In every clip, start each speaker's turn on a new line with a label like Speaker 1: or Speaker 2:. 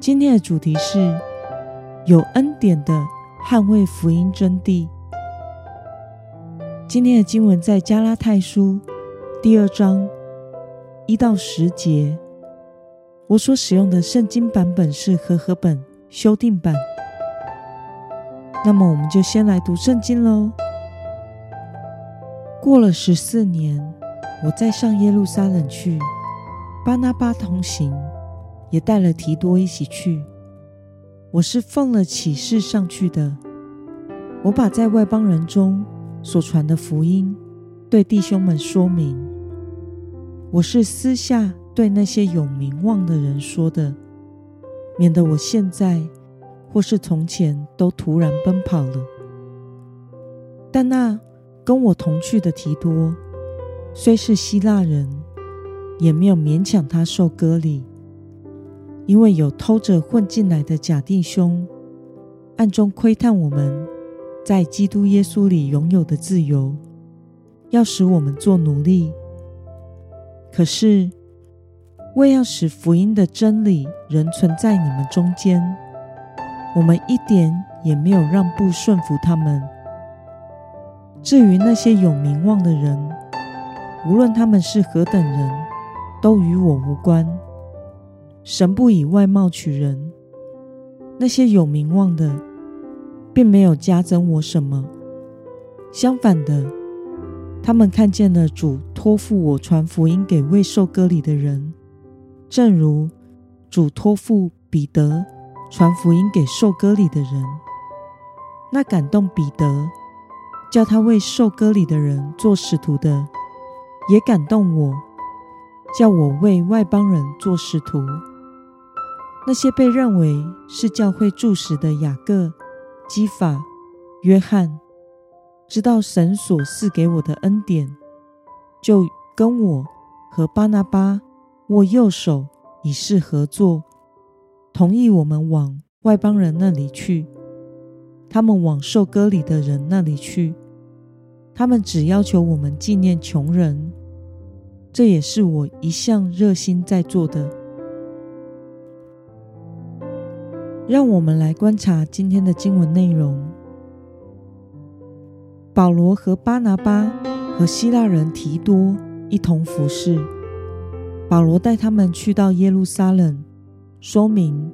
Speaker 1: 今天的主题是有恩典的捍卫福音真谛。今天的经文在加拉太书第二章一到十节。我所使用的圣经版本是和合本修订版。那么，我们就先来读圣经喽。过了十四年，我再上耶路撒冷去，巴拿巴同行。也带了提多一起去。我是奉了启示上去的。我把在外邦人中所传的福音对弟兄们说明。我是私下对那些有名望的人说的，免得我现在或是从前都突然奔跑了。但那跟我同去的提多，虽是希腊人，也没有勉强他受割礼。因为有偷着混进来的假弟兄，暗中窥探我们在基督耶稣里拥有的自由，要使我们做奴隶。可是，为要使福音的真理仍存在你们中间，我们一点也没有让步顺服他们。至于那些有名望的人，无论他们是何等人，都与我无关。神不以外貌取人，那些有名望的，并没有加增我什么。相反的，他们看见了主托付我传福音给未受割礼的人，正如主托付彼得传福音给受割礼的人。那感动彼得，叫他为受割礼的人做使徒的，也感动我，叫我为外邦人做使徒。那些被认为是教会柱石的雅各、基法、约翰，知道神所赐给我的恩典，就跟我和巴拿巴握右手，以示合作，同意我们往外邦人那里去，他们往受割礼的人那里去。他们只要求我们纪念穷人，这也是我一向热心在做的。让我们来观察今天的经文内容。保罗和巴拿巴和希腊人提多一同服侍。保罗带他们去到耶路撒冷，说明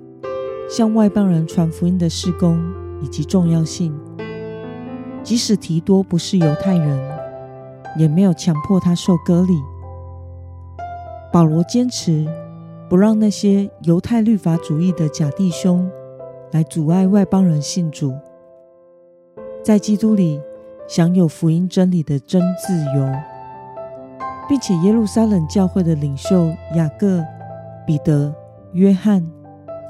Speaker 1: 向外邦人传福音的事工以及重要性。即使提多不是犹太人，也没有强迫他受割礼。保罗坚持不让那些犹太律法主义的假弟兄。来阻碍外邦人信主，在基督里享有福音真理的真自由，并且耶路撒冷教会的领袖雅各、彼得、约翰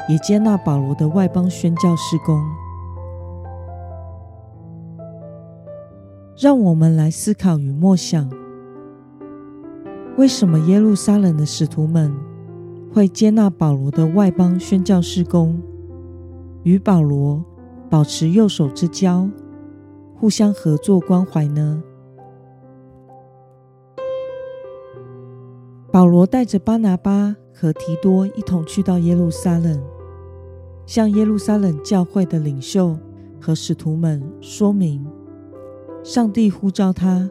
Speaker 1: 也接纳保罗的外邦宣教事工。让我们来思考与默想：为什么耶路撒冷的使徒们会接纳保罗的外邦宣教事工？与保罗保持右手之交，互相合作关怀呢？保罗带着巴拿巴和提多一同去到耶路撒冷，向耶路撒冷教会的领袖和使徒们说明，上帝呼召他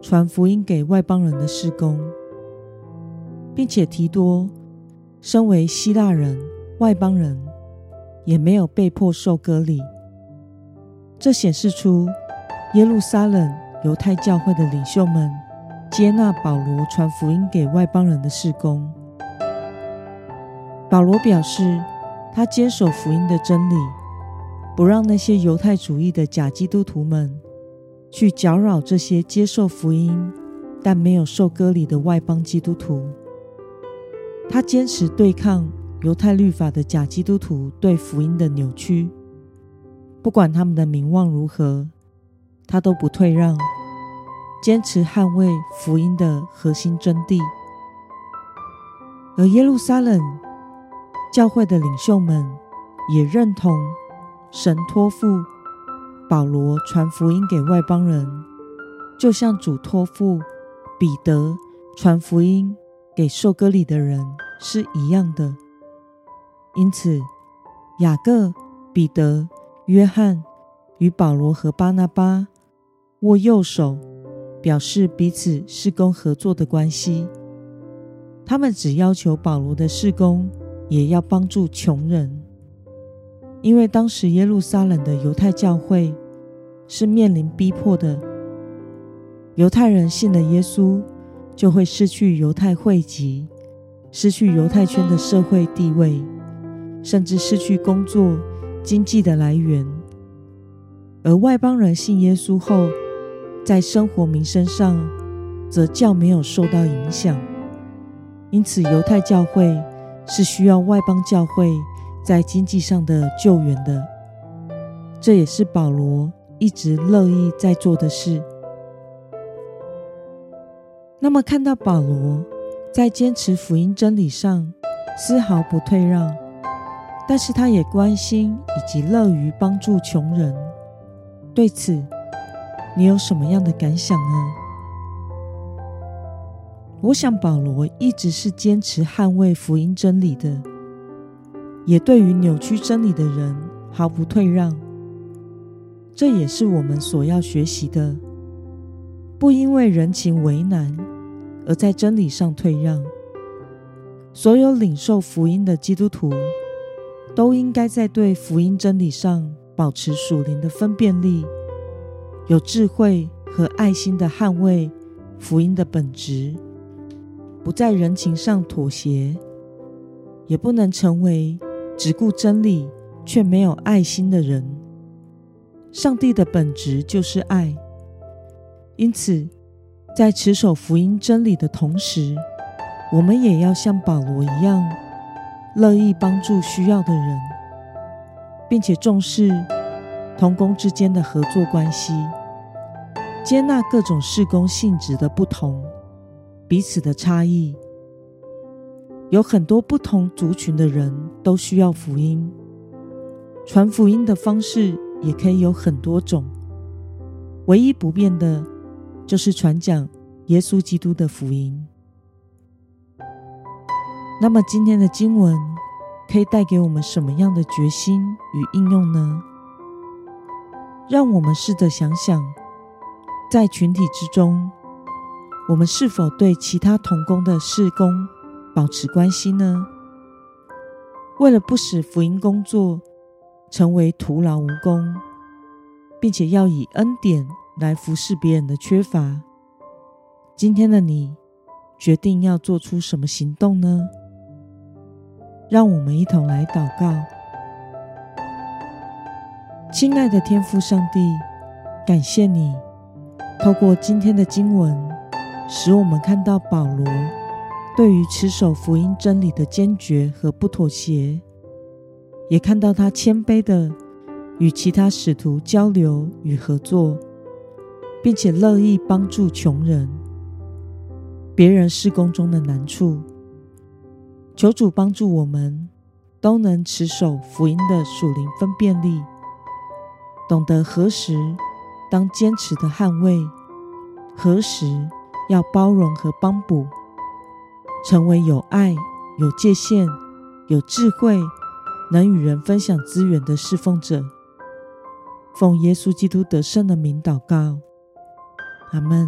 Speaker 1: 传福音给外邦人的事工，并且提多身为希腊人、外邦人。也没有被迫受割礼，这显示出耶路撒冷犹太教会的领袖们接纳保罗传福音给外邦人的事工。保罗表示，他坚守福音的真理，不让那些犹太主义的假基督徒们去搅扰这些接受福音但没有受割礼的外邦基督徒。他坚持对抗犹太律法的假基督徒对福音的扭曲。不管他们的名望如何，他都不退让，坚持捍卫福音的核心真谛。而耶路撒冷教会的领袖们也认同神托付保罗传福音给外邦人，就像主托付彼得传福音给受割礼的人是一样的。因此，雅各、彼得、约翰与保罗和巴拿巴握右手，表示彼此事工合作的关系。他们只要求保罗的事工也要帮助穷人，因为当时耶路撒冷的犹太教会是面临逼迫的。犹太人信了耶稣，就会失去犹太会籍，失去犹太圈的社会地位。甚至失去工作、经济的来源，而外邦人信耶稣后，在生活民生上则较没有受到影响。因此，犹太教会是需要外邦教会在经济上的救援的。这也是保罗一直乐意在做的事。那么，看到保罗在坚持福音真理上丝毫不退让。但是他也关心以及乐于帮助穷人。对此，你有什么样的感想呢？我想保罗一直是坚持捍卫福音真理的，也对于扭曲真理的人毫不退让。这也是我们所要学习的，不因为人情为难而在真理上退让。所有领受福音的基督徒。都应该在对福音真理上保持属灵的分辨力，有智慧和爱心的捍卫福音的本质，不在人情上妥协，也不能成为只顾真理却没有爱心的人。上帝的本质就是爱，因此，在持守福音真理的同时，我们也要像保罗一样。乐意帮助需要的人，并且重视同工之间的合作关系，接纳各种事工性质的不同，彼此的差异。有很多不同族群的人都需要福音，传福音的方式也可以有很多种，唯一不变的，就是传讲耶稣基督的福音。那么今天的经文可以带给我们什么样的决心与应用呢？让我们试着想想，在群体之中，我们是否对其他同工的事工保持关系呢？为了不使福音工作成为徒劳无功，并且要以恩典来服侍别人的缺乏，今天的你决定要做出什么行动呢？让我们一同来祷告，亲爱的天父上帝，感谢你透过今天的经文，使我们看到保罗对于持守福音真理的坚决和不妥协，也看到他谦卑的与其他使徒交流与合作，并且乐意帮助穷人、别人事工中的难处。求主帮助我们，都能持守福音的属灵分辨力，懂得何时当坚持的捍卫，何时要包容和帮补，成为有爱、有界限、有智慧，能与人分享资源的侍奉者。奉耶稣基督得胜的名祷告，阿门。